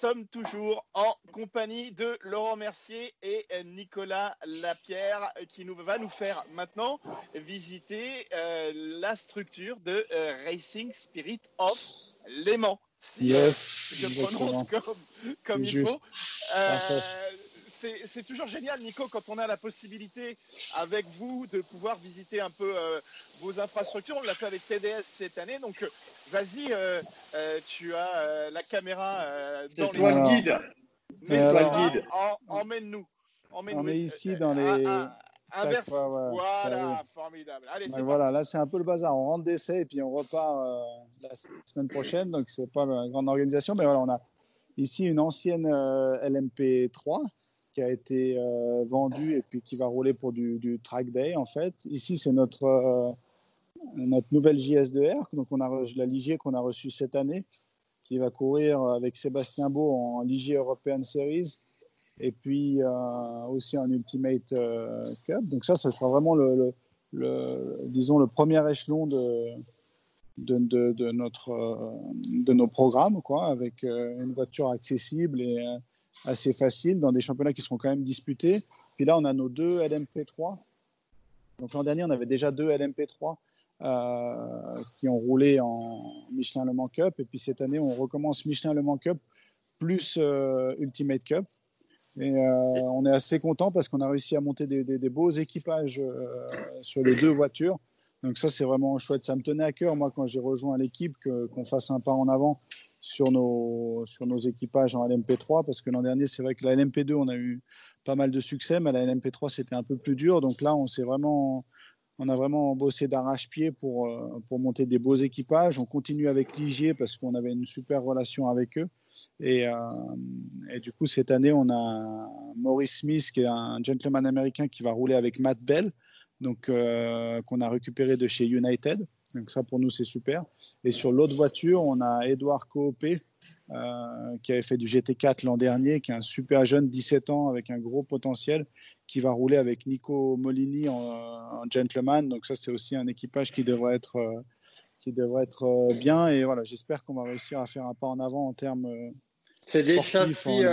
sommes toujours en compagnie de Laurent Mercier et Nicolas Lapierre qui nous, va nous faire maintenant visiter euh, la structure de euh, Racing Spirit of Léman. Si yes, je prononce comme, comme il faut. Euh, c'est toujours génial, Nico, quand on a la possibilité avec vous de pouvoir visiter un peu euh, vos infrastructures. On l'a fait avec TDS cette année. Donc, euh, vas-y, euh, tu as la caméra dans les. Toi le guide. le guide. Emmène-nous. on est ici dans les. Inverse. Voilà, formidable. Allez, voilà, là c'est un peu le bazar. On rentre d'essai et puis on repart la semaine prochaine. Donc c'est pas une grande organisation, mais voilà, on a ici une ancienne LMP3 qui a été euh, vendu et puis qui va rouler pour du, track day en fait. Ici, c'est notre, euh, notre nouvelle JS2R, donc on a la Ligier qu'on a reçue cette année, qui va courir avec Sébastien Beau en Ligier European Series et puis euh, aussi en Ultimate Cup. Donc ça, ça sera vraiment le, disons le premier échelon de, de, de, de, notre, de nos programmes, quoi, avec une voiture accessible et assez facile dans des championnats qui seront quand même disputés. Puis là, on a nos deux LMP3. Donc l'an dernier, on avait déjà deux LMP3 euh, qui ont roulé en Michelin Le Mans Cup. Et puis cette année, on recommence Michelin Le Mans Cup plus euh, Ultimate Cup. Et euh, on est assez content parce qu'on a réussi à monter des, des, beaux équipages sur les deux voitures. Donc ça, c'est vraiment chouette. Ça me tenait à cœur, moi, quand j'ai rejoint l'équipe, qu'on fasse un pas en avant sur nos, sur nos équipages en LMP3 parce que l'an dernier, c'est vrai que la LMP2, on a eu pas mal de succès, mais la LMP3, c'était un peu plus dur. Donc là, on s'est vraiment, on a vraiment bossé d'arrache-pied pour, euh, pour monter des beaux équipages. On continue avec Ligier parce qu'on avait une super relation avec eux. Euh, et, du coup, cette année, on a Maurice Smith, qui est un gentleman américain qui va rouler avec Matt Bell, donc euh, qu'on a récupéré de chez United. Donc ça, pour nous, c'est super. Et sur l'autre voiture, on a Edouard Coopé, euh, qui avait fait du GT4 l'an dernier, qui est un super jeune, 17 ans, avec un gros potentiel, qui va rouler avec Nico Molini en, gentleman. Donc ça, c'est aussi un équipage qui devrait être, euh, qui devrait être euh, bien. Et voilà, j'espère qu'on va réussir à faire un pas en avant en termes c'est des châssis.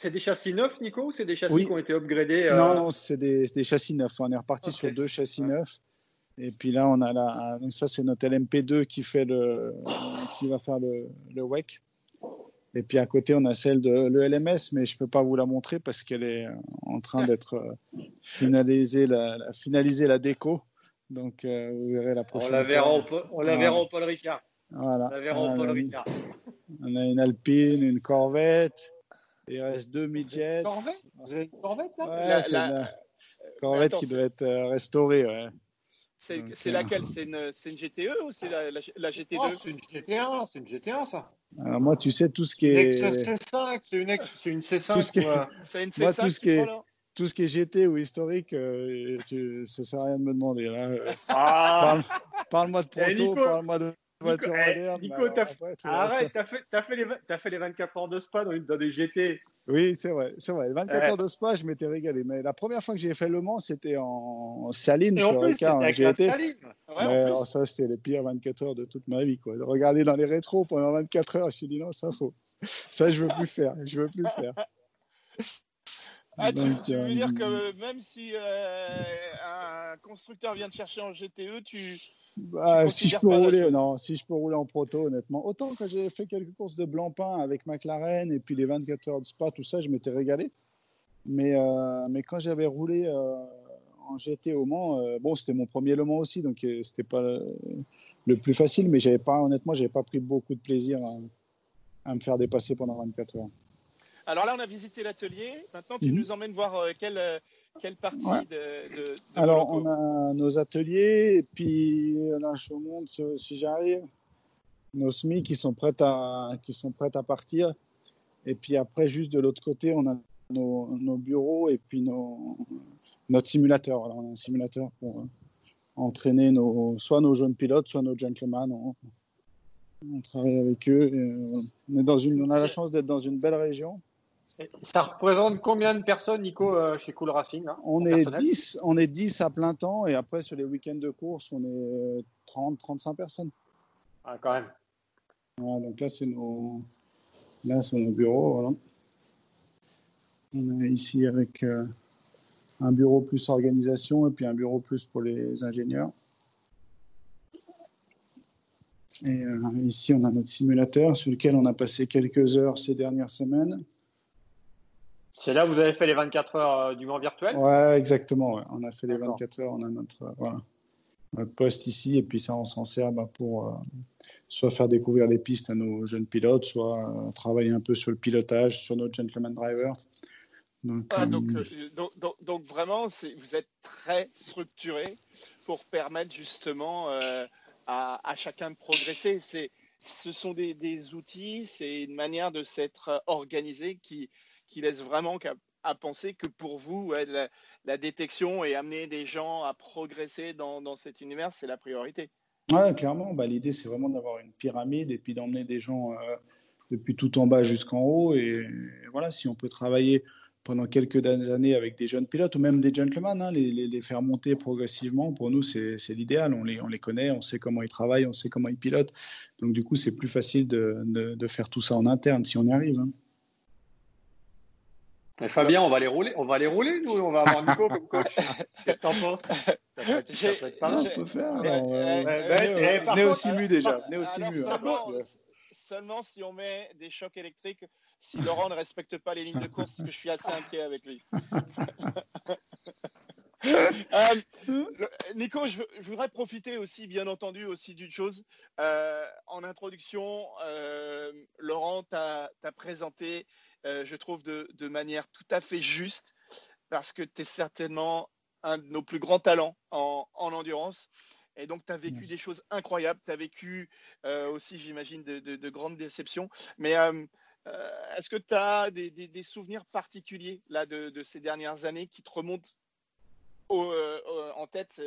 C'est des châssis neufs, Nico, ou c'est des châssis qui ont été upgradés Non, non, c'est des, des, châssis neufs. On est reparti sur deux châssis neufs. Et puis là, on a la, donc ça c'est notre LMP2 qui fait le, qui va faire le, le WEC. Et puis à côté, on a celle de le LMS, mais je peux pas vous la montrer parce qu'elle est en train d'être euh, finalisée, la, la, finaliser la déco. Donc euh, vous verrez la prochaine. On la verra, au, on la verra au Paul Ricard. Voilà. On la verra au Paul Ricard. On a une Alpine, une Corvette. Il reste deux midgets. Corvette Vous avez une Corvette là Ouais, c'est une Corvette qui doit être euh, restaurée. Ouais. C'est laquelle? C'est une, une, GTE ou c'est la, la, la, GT2 oh, C'est une GT1, c'est une GT1 ça. Alors moi, tu sais, tout ce qui est. C5, c'est une, une C5. Tout ce qui est... une C5 moi, tout ce qui est, tout ce qui est GT ou historique, euh, tu, ça sert à rien de me demander. Là. Ah. Parle-moi parle de proto, parle-moi de voiture Nico, moderne. Nico, arrête, t'as fait, as fait, les, as fait les 24 heures de spa dans, dans des GT. Oui, c'est vrai, c'est vrai. 24 heures de spa, je m'étais régalé. Mais la première fois que j'ai fait Le Mans, c'était en saline Et sur Ricard. J'ai été. Ouais, alors ça, c'était les pires 24 heures de toute ma vie. Quoi. Regarder dans les rétros pendant 24 heures, je me suis dit non, ça faut. Ça, je veux plus faire. Je veux plus faire. Ah, Donc, tu, veux dire que euh, même si euh, un constructeur vient te chercher en GTE, tu, bah, si je peux rouler, non, si je peux rouler en proto, honnêtement. Autant que j'ai fait quelques courses de blanc-pain avec McLaren et puis les 24 heures de spa, tout ça, je m'étais régalé. Mais, euh, mais quand j'avais roulé en GT au Mans, bon, c'était mon premier Le Mans aussi, donc c'était pas le, plus facile, mais j'avais pas, honnêtement, j'avais pas pris beaucoup de plaisir à, à, me faire dépasser pendant 24 heures. Alors là, on a visité l'atelier. Maintenant, tu -hmm. nous emmènes voir quel quelle partie ouais. de, de, de, Alors, on a nos ateliers, et puis là, je vous montre si j'arrive, nos SMI qui sont prêtes à, qui sont prêtes à partir. Et puis après, juste de l'autre côté, on a nos, nos, bureaux et puis nos, notre simulateur. Voilà, on a un simulateur pour euh, entraîner nos, soit nos jeunes pilotes, soit nos gentlemen. On, on travaille avec eux. Et, euh, on, est dans une, on a la chance d'être dans une belle région. Ça représente combien de personnes, Nico, euh, chez Cool Racing on, est 10, on est 10 à plein temps et après, sur les week-ends de course, on est 30, 35 personnes. Ah, quand même. Ouais, donc là, c'est nos, Là, c'est nos bureaux. On est ici avec euh, un bureau plus organisation et puis un bureau plus pour les ingénieurs. Et euh, ici, on a notre simulateur sur lequel on a passé quelques heures ces dernières semaines. C'est là où vous avez fait les 24 heures euh, du Mans virtuel? Ouais, exactement. On a fait les 24 heures. On a notre, notre poste ici et puis ça, on s'en sert bah, pour soit faire découvrir les pistes à nos jeunes pilotes, soit travailler un peu sur le pilotage, sur notre gentleman driver. Ah, euh, euh, donc, donc, vraiment, vous êtes très structuré pour permettre justement euh, à, chacun de progresser. Ce sont des, outils, c'est une manière de s'être organisé qui, qui laisse vraiment à, penser que pour vous, la, détection et amener des gens à progresser dans, cet univers, c'est la priorité. Oui, clairement. Bah, L'idée, c'est vraiment d'avoir une pyramide et puis d'emmener des gens depuis tout en bas jusqu'en haut. Et voilà, si on peut travailler pendant quelques années avec des jeunes pilotes ou même des gentlemen, hein, les, faire monter progressivement, pour nous, c'est l'idéal. On les, on les connaît, on sait comment ils travaillent, on sait comment ils pilotent. Donc, du coup, c'est plus facile de, de, faire tout ça en interne si on y arrive. Hein. Fabien, on va les rouler, on va les rouler, nous, on va avoir Nico comme coach. Qu'est-ce que t'en penses? Ça peut, pas mal. On peut faire. venez au Simu déjà, venez au Simu. Hein, seulement si on met des chocs électriques, si Laurent ne respecte pas les lignes de course, parce que je suis assez inquiet avec lui. Euh, Nico, je, voudrais profiter aussi, bien entendu, aussi d'une chose. Euh, en introduction, euh, Laurent t'a présenté, je trouve, de, manière tout à fait juste, parce que tu es certainement un de nos plus grands talents en endurance. Et donc, tu as vécu des choses incroyables. Tu as vécu euh, aussi, j'imagine, de, grandes déceptions. Mais euh, euh, est-ce que tu as des, souvenirs particuliers là, de, ces dernières années qui te remontent en tête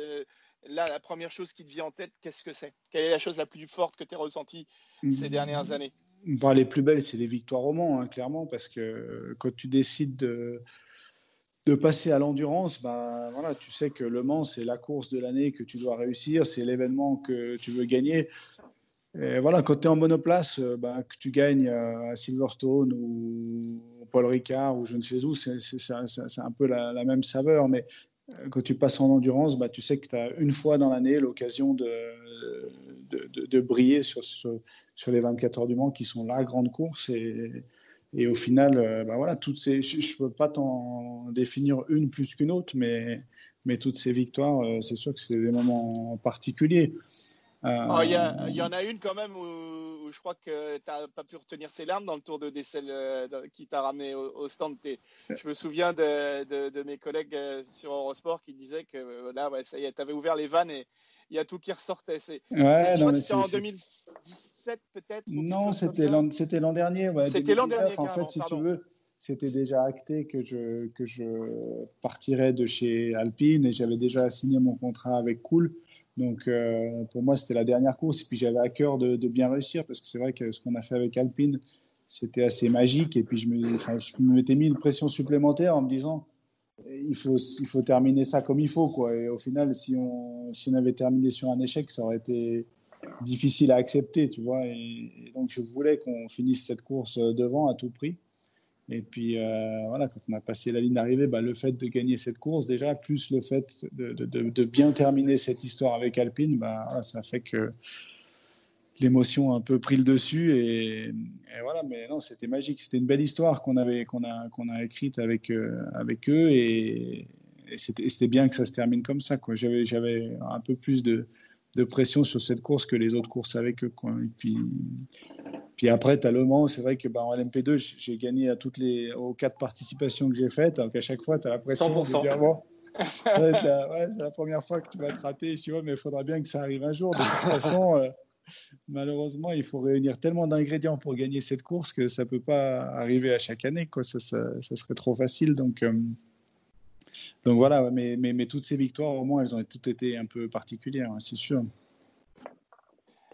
Là, la première chose qui te vient en tête, qu'est-ce que c'est? Quelle est la chose la plus forte que tu as ressentie ces dernières années? Bah, Les plus belles, c'est les victoires au Mans, hein, clairement, parce que quand tu décides de passer à l'endurance, ben voilà, tu sais que Le Mans, c'est la course de l'année que tu dois réussir, c'est l'événement que tu veux gagner. Et voilà, quand tu es en monoplace, ben, que tu gagnes à Silverstone ou Paul Ricard ou je ne sais où, c'est un peu la, même saveur. Mais euh, quand tu passes en endurance, ben, tu sais que tu as une fois dans l'année l'occasion de de, briller sur, sur, les 24 heures du Mans qui sont la grande course. Et, et au final, euh, bah voilà, toutes ces, je ne peux pas t'en définir une plus qu'une autre, mais, mais toutes ces victoires, euh, c'est sûr que c'est des moments particuliers. Euh, oh, il y, en a une quand même où, je crois que tu n'as pas pu retenir tes larmes dans le tour de Dessel qui t'a ramené au, stand. Je me souviens de, de, mes collègues sur Eurosport qui disaient que là, ouais, ça tu avais ouvert les vannes et il y a tout qui ressortait. C'est, ouais, c'était en 2017 peut-être Non, c'était l'an, c'était l'an dernier. c'était l'an dernier. En fait, si tu veux, c'était déjà acté que je, que je partirais de chez Alpine et j'avais déjà signé mon contrat avec Cool. Donc euh, pour moi, c'était la dernière course. Et puis j'avais à cœur de, bien réussir parce que c'est vrai que ce qu'on a fait avec Alpine, c'était assez magique. Et puis je me, je me mis une pression supplémentaire en me disant il faut, il faut terminer ça comme il faut. Quoi. Et au final, si on, si on avait terminé sur un échec, ça aurait été difficile à accepter, tu vois. Et, donc, je voulais qu'on finisse cette course devant à tout prix. Et puis, euh, voilà, quand on a passé la ligne d'arrivée, bah, le fait de gagner cette course, déjà, plus le fait de, de, de, bien terminer cette histoire avec Alpine, bah, ça fait que l'émotion a un peu pris le dessus. Et, voilà, mais non, c'était magique. C'était une belle histoire qu'on avait, qu'on a, qu'on a écrite avec, euh, avec eux. Et, et c'était bien que ça se termine comme ça. J'avais un peu plus de, de pression sur cette course que les autres courses avec eux. Quoi. Et puis, puis après, tu as Le Mans. C'est vrai que bah, en LMP2, j'ai gagné à toutes les, aux quatre participations que j'ai faites. Donc à chaque fois, tu as la pression 100%. de dire bon, c'est la, première fois que tu vas te rater. Je dis, mais il faudra bien que ça arrive un jour. De toute façon, euh, malheureusement, il faut réunir tellement d'ingrédients pour gagner cette course que ça ne peut pas arriver à chaque année. Quoi. Ça, serait trop facile. Donc. Euh, donc voilà, mais, toutes ces victoires, au moins, elles ont toutes été un peu particulières, hein, c'est sûr.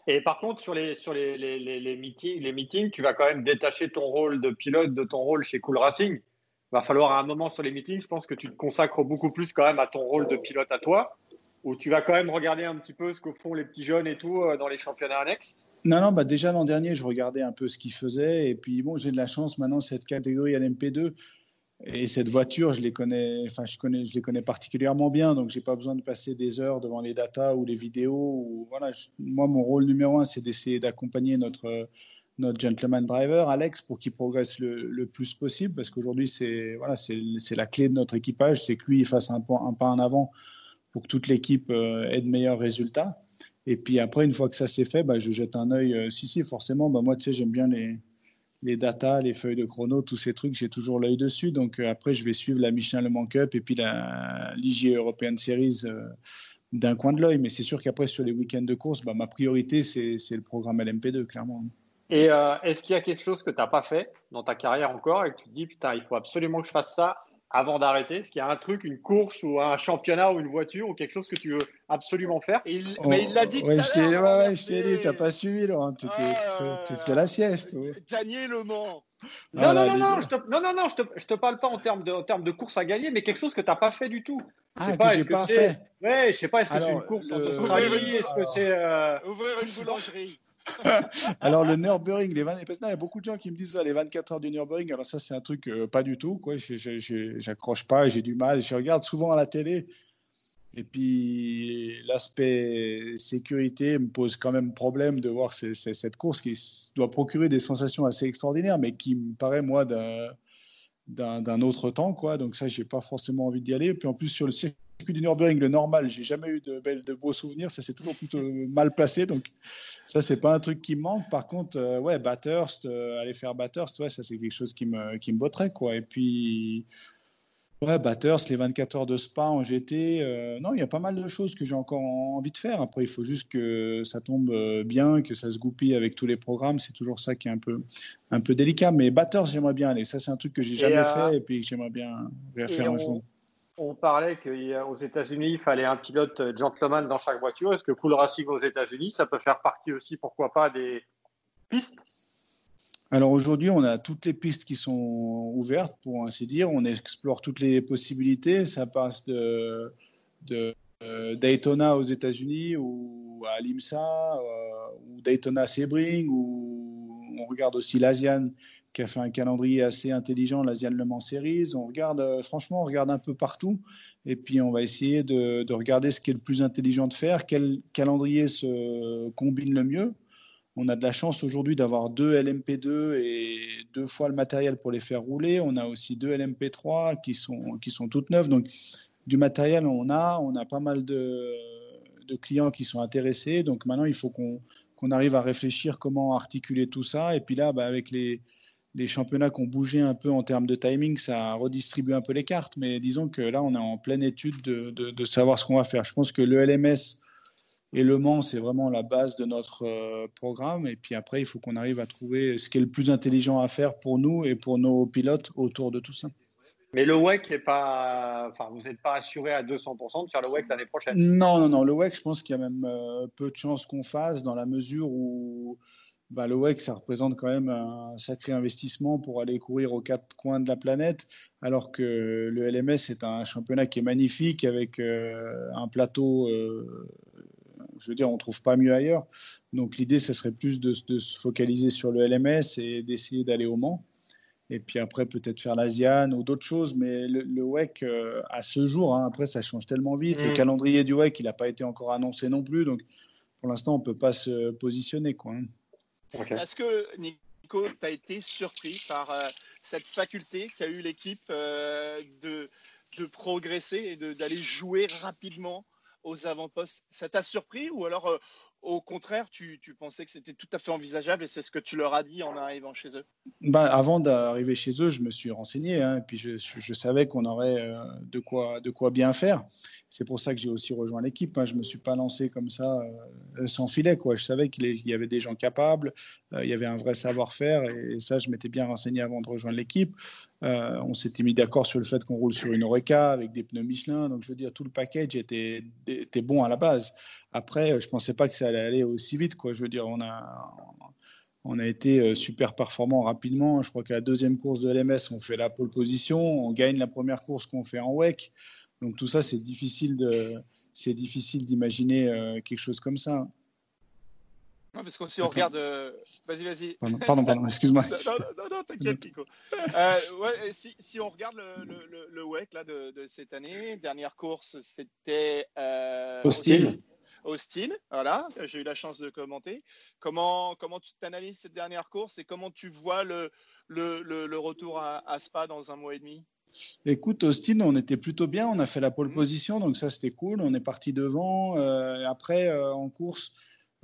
Et par contre, sur, les, sur les, les, meetings, les meetings, tu vas quand même détacher ton rôle de pilote de ton rôle chez Cool Racing. Il va falloir à un moment sur les meetings, je pense que tu te consacres beaucoup plus quand même à ton rôle de pilote à toi, où tu vas quand même regarder un petit peu ce que font les petits jeunes et tout euh, dans les championnats annexes? Non, non, bah déjà l'an dernier, je regardais un peu ce qu'il faisait. Et puis, bon, j'ai de la chance maintenant, cette catégorie LMP2 et cette voiture, je les connais, enfin, je connais, je les connais particulièrement bien. Donc, j'ai pas besoin de passer des heures devant les datas ou les vidéos. Ou, voilà, moi, mon rôle numéro un, c'est d'essayer d'accompagner notre, notre gentleman driver, Alex, pour qu'il progresse le, plus possible. Parce qu'aujourd'hui, c'est voilà, la clé de notre équipage. C'est que lui, il fasse un, un pas en avant pour que toute l'équipe euh, ait de meilleurs résultats. Et puis après, une fois que ça s'est fait, bah, je jette un œil. Euh, si, si, forcément, bah, moi, tu sais, j'aime bien les, les datas, les feuilles de chrono, tous ces trucs, j'ai toujours l'œil dessus. Donc euh, après, je vais suivre la Michelin Le Mans Cup et puis la l'IG European Series d'un coin de l'œil. Mais c'est sûr qu'après, sur les week-ends de course, bah, ma priorité, c'est le programme LMP2, clairement. Et est-ce qu'il y a quelque chose que tu n'as pas fait dans ta carrière encore et que tu te dis, putain, il faut absolument que je fasse ça avant d'arrêter? Est-ce qu'il y a un truc, une course ou un championnat ou une voiture ou quelque chose que tu veux absolument faire? Mais il l'a dit. Ouais, je t'ai ouais, ouais, dit, t'as pas suivi, Laurent. Tu, ah, tu, faisais la sieste. Gagner le Mans. Non, non, non, non, je te, non, non, non, je te, je te parle pas en termes de, en termes de course à gagner, mais quelque chose que tu n'as pas fait du tout. Ah, que j'ai pas fait. Ouais, je sais pas, est-ce que c'est une course en Australie Est-ce que c'est. Euh... Ouvrir une boulangerie. alors le Nürburgring, les 20... il y a beaucoup de gens qui me disent les 24 heures du Nürburgring. Alors ça, c'est un truc euh, pas du tout. Quoi. J'accroche pas, j'ai du mal. Je regarde souvent à la télé. Et puis l'aspect sécurité me pose quand même problème de voir cette course qui doit procurer des sensations assez extraordinaires, mais qui me paraît moi d'un autre temps. Donc ça, j'ai pas forcément envie d'y aller. Et puis en plus sur le circuit du Nürburgring, le normal, j'ai jamais eu de, de beaux souvenirs. Ça, c'est toujours plutôt mal placé. Donc, ça, c'est pas un truc qui me manque. Par contre, euh, ouais, Bathurst, euh, aller faire Bathurst, ouais, ça, c'est quelque chose qui me, qui me botterait, quoi. Et puis, ouais, Bathurst, les 24 heures de Spa en GT, euh, non, il y a pas mal de choses que j'ai encore envie de faire. Après, il faut juste que ça tombe bien, que ça se goupille avec tous les programmes. C'est toujours ça qui est un peu, un peu délicat. Mais Bathurst, j'aimerais bien aller. Ça, c'est un truc que j'ai jamais fait et puis que j'aimerais bien faire un jour on parlait qu'aux États-Unis, il fallait un pilote euh, gentleman dans chaque voiture. Est-ce que Cool Racing aux États-Unis, ça peut faire partie aussi, pourquoi pas, des pistes? Alors aujourd'hui, on a toutes les pistes qui sont ouvertes, pour ainsi dire. On explore toutes les possibilités. Ça passe de, euh, Daytona aux États-Unis ou à l'IMSA euh, ou Daytona Sebring ou regarde aussi l'Asian qui a fait un calendrier assez intelligent, l'Asian Le Mans. On regarde, euh, franchement, on regarde un peu partout. Et puis, on va essayer de, regarder ce qui est le plus intelligent de faire, quel calendrier se combine le mieux. On a de la chance aujourd'hui d'avoir deux LMP2 et deux fois le matériel pour les faire rouler. On a aussi deux LMP3 qui sont, qui sont toutes neuves. Donc, du matériel, on a. On a pas mal de clients qui sont intéressés. Donc, maintenant, il faut qu'on arrive à réfléchir comment articuler tout ça. Et puis là, bah, avec les, championnats qui ont bougé un peu en termes de timing, ça redistribue un peu les cartes. Mais disons que là, on est en pleine étude de, savoir ce qu'on va faire. Je pense que le LMS et le Mans, c'est vraiment la base de notre euh, programme. Et puis après, il faut qu'on arrive à trouver ce qui est le plus intelligent à faire pour nous et pour nos pilotes autour de tout ça. Mais le WEC est pas, enfin, vous n'êtes pas assuré à 200% de faire le WEC l'année prochaine. Non, non, non. Le WEC, je pense qu'il y a même euh, peu de chances qu'on fasse dans la mesure où bah, le WEC, ça représente quand même un sacré investissement pour aller courir aux quatre coins de la planète, alors que le LMS est un championnat qui est magnifique avec euh, un plateau, euh, je veux dire, on ne trouve pas mieux ailleurs. Donc l'idée, ce serait plus de, se focaliser sur le LMS et d'essayer d'aller au Mans. Et puis après, peut-être faire l'Asian ou d'autres choses. Mais le, WEC, euh, à ce jour, hein, après, ça change tellement vite. Le mm. calendrier du WEC, il n'a pas été encore annoncé non plus. Donc pour l'instant, on ne peut pas se positionner. Quoi, hein. Est-ce que, Nico, tu as été surpris par euh, cette faculté qu'a eu l'équipe euh, de, de, progresser et d'aller jouer rapidement aux avant-postes? Ça t'a surpris ou alors euh, au contraire, tu, pensais que c'était tout à fait envisageable et c'est ce que tu leur as dit en arrivant chez eux? Bah, Avant d'arriver chez eux, je me suis renseigné hein, et puis je, savais qu'on aurait euh, de, quoi, bien faire. C'est pour ça que j'ai aussi rejoint l'équipe. Hein. Je ne me suis pas lancé comme ça euh, sans filet. Quoi. Je savais qu'il y avait des gens capables, euh, il y avait un vrai savoir-faire et, ça, je m'étais bien renseigné avant de rejoindre l'équipe. on s'était mis d'accord sur le fait qu'on roule sur une Oreca avec des pneus Michelin. Donc, je veux dire, tout le package était bon à la base. Après, je ne pensais pas que ça allait aller aussi vite. Quoi. Je veux dire, on a, on a été euh, super performant rapidement. Je crois qu'à la deuxième course de LMS, on fait la pole position. On gagne la première course qu'on fait en WEC. Donc tout ça, c'est difficile de, c'est difficile d'imaginer euh, quelque chose comme ça. Non, parce que si on regarde. Euh, vas-y, vas-y. Pardon, pardon, excuse-moi. non, non, non, t'inquiète, Nico. Euh, ouais, si, si, on regarde le, le, le, WEC là, de, de, cette année, dernière course, c'était. Euh, Austin. Austin, voilà, j'ai eu la chance de commenter. Comment, comment tu t'analyses cette dernière course et comment tu vois le, le, le, retour à, à, Spa dans un mois et demi? Écoute, Austin, on était plutôt bien. On a fait la pole mmh. position, donc ça c'était cool. On est parti devant. Euh, après, euh, en course,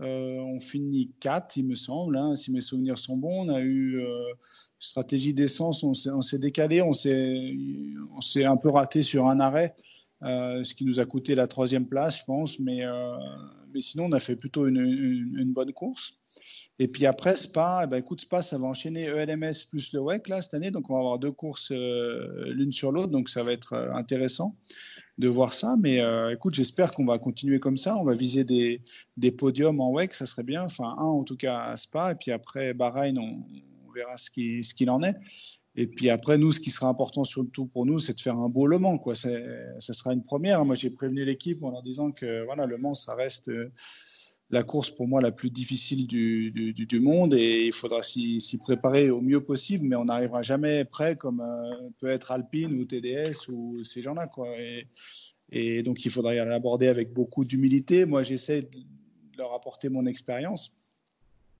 euh, on finit 4, il me semble, hein, si mes souvenirs sont bons. On a eu stratégie d'essence, on s'est décalé, on s'est un peu raté sur un arrêt. Euh, ce qui nous a coûté la troisième place, je pense. Mais, euh, mais sinon, on a fait plutôt une, bonne course. Et puis après, Spa, eh ben, écoute, Spa, ça va enchaîner ELMS plus le WEC là, cette année. Donc, on va avoir deux courses euh, l'une sur l'autre. Donc, ça va être intéressant de voir ça. Mais écoute, j'espère qu'on va continuer comme ça. On va viser des, des, podiums en WEC, ça serait bien. Enfin, un en tout cas à Spa. Et puis après, Bahreïn, on, verra ce qu'il ce qu'il en est. Et puis après, nous, ce qui sera important surtout pour nous, c'est de faire un beau Le Mans. Quoi. Ça sera une première. Moi, j'ai prévenu l'équipe en leur disant que voilà, Le Mans, ça reste euh, la course pour moi la plus difficile du, du, monde et il faudra s'y préparer au mieux possible, mais on n'arrivera jamais prêt comme euh, peut être Alpine ou TDS ou ces gens-là. Et, et, donc, il faudra l'aborder avec beaucoup d'humilité. Moi, j'essaie de leur apporter mon expérience.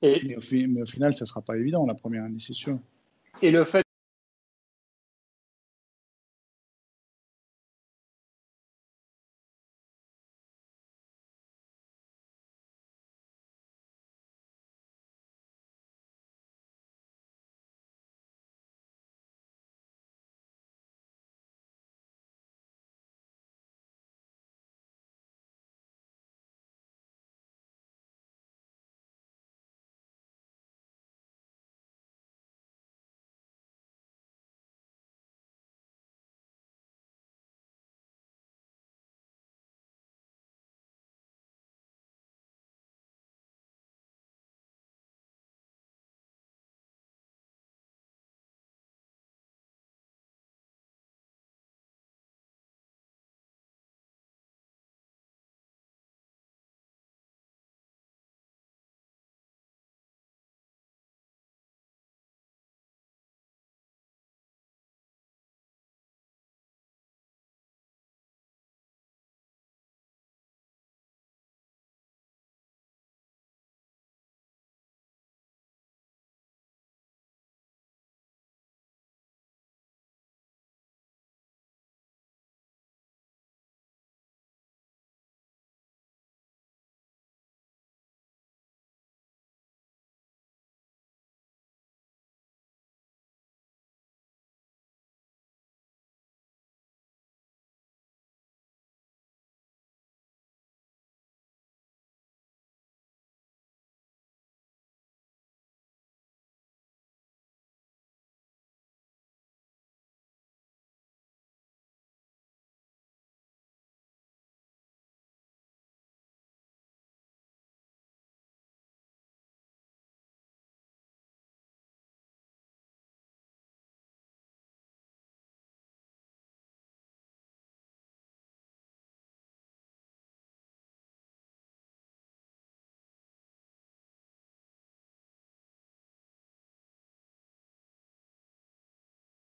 Et... Mais, au, final, ça ne sera pas évident, la première année, c'est sûr. Et le fait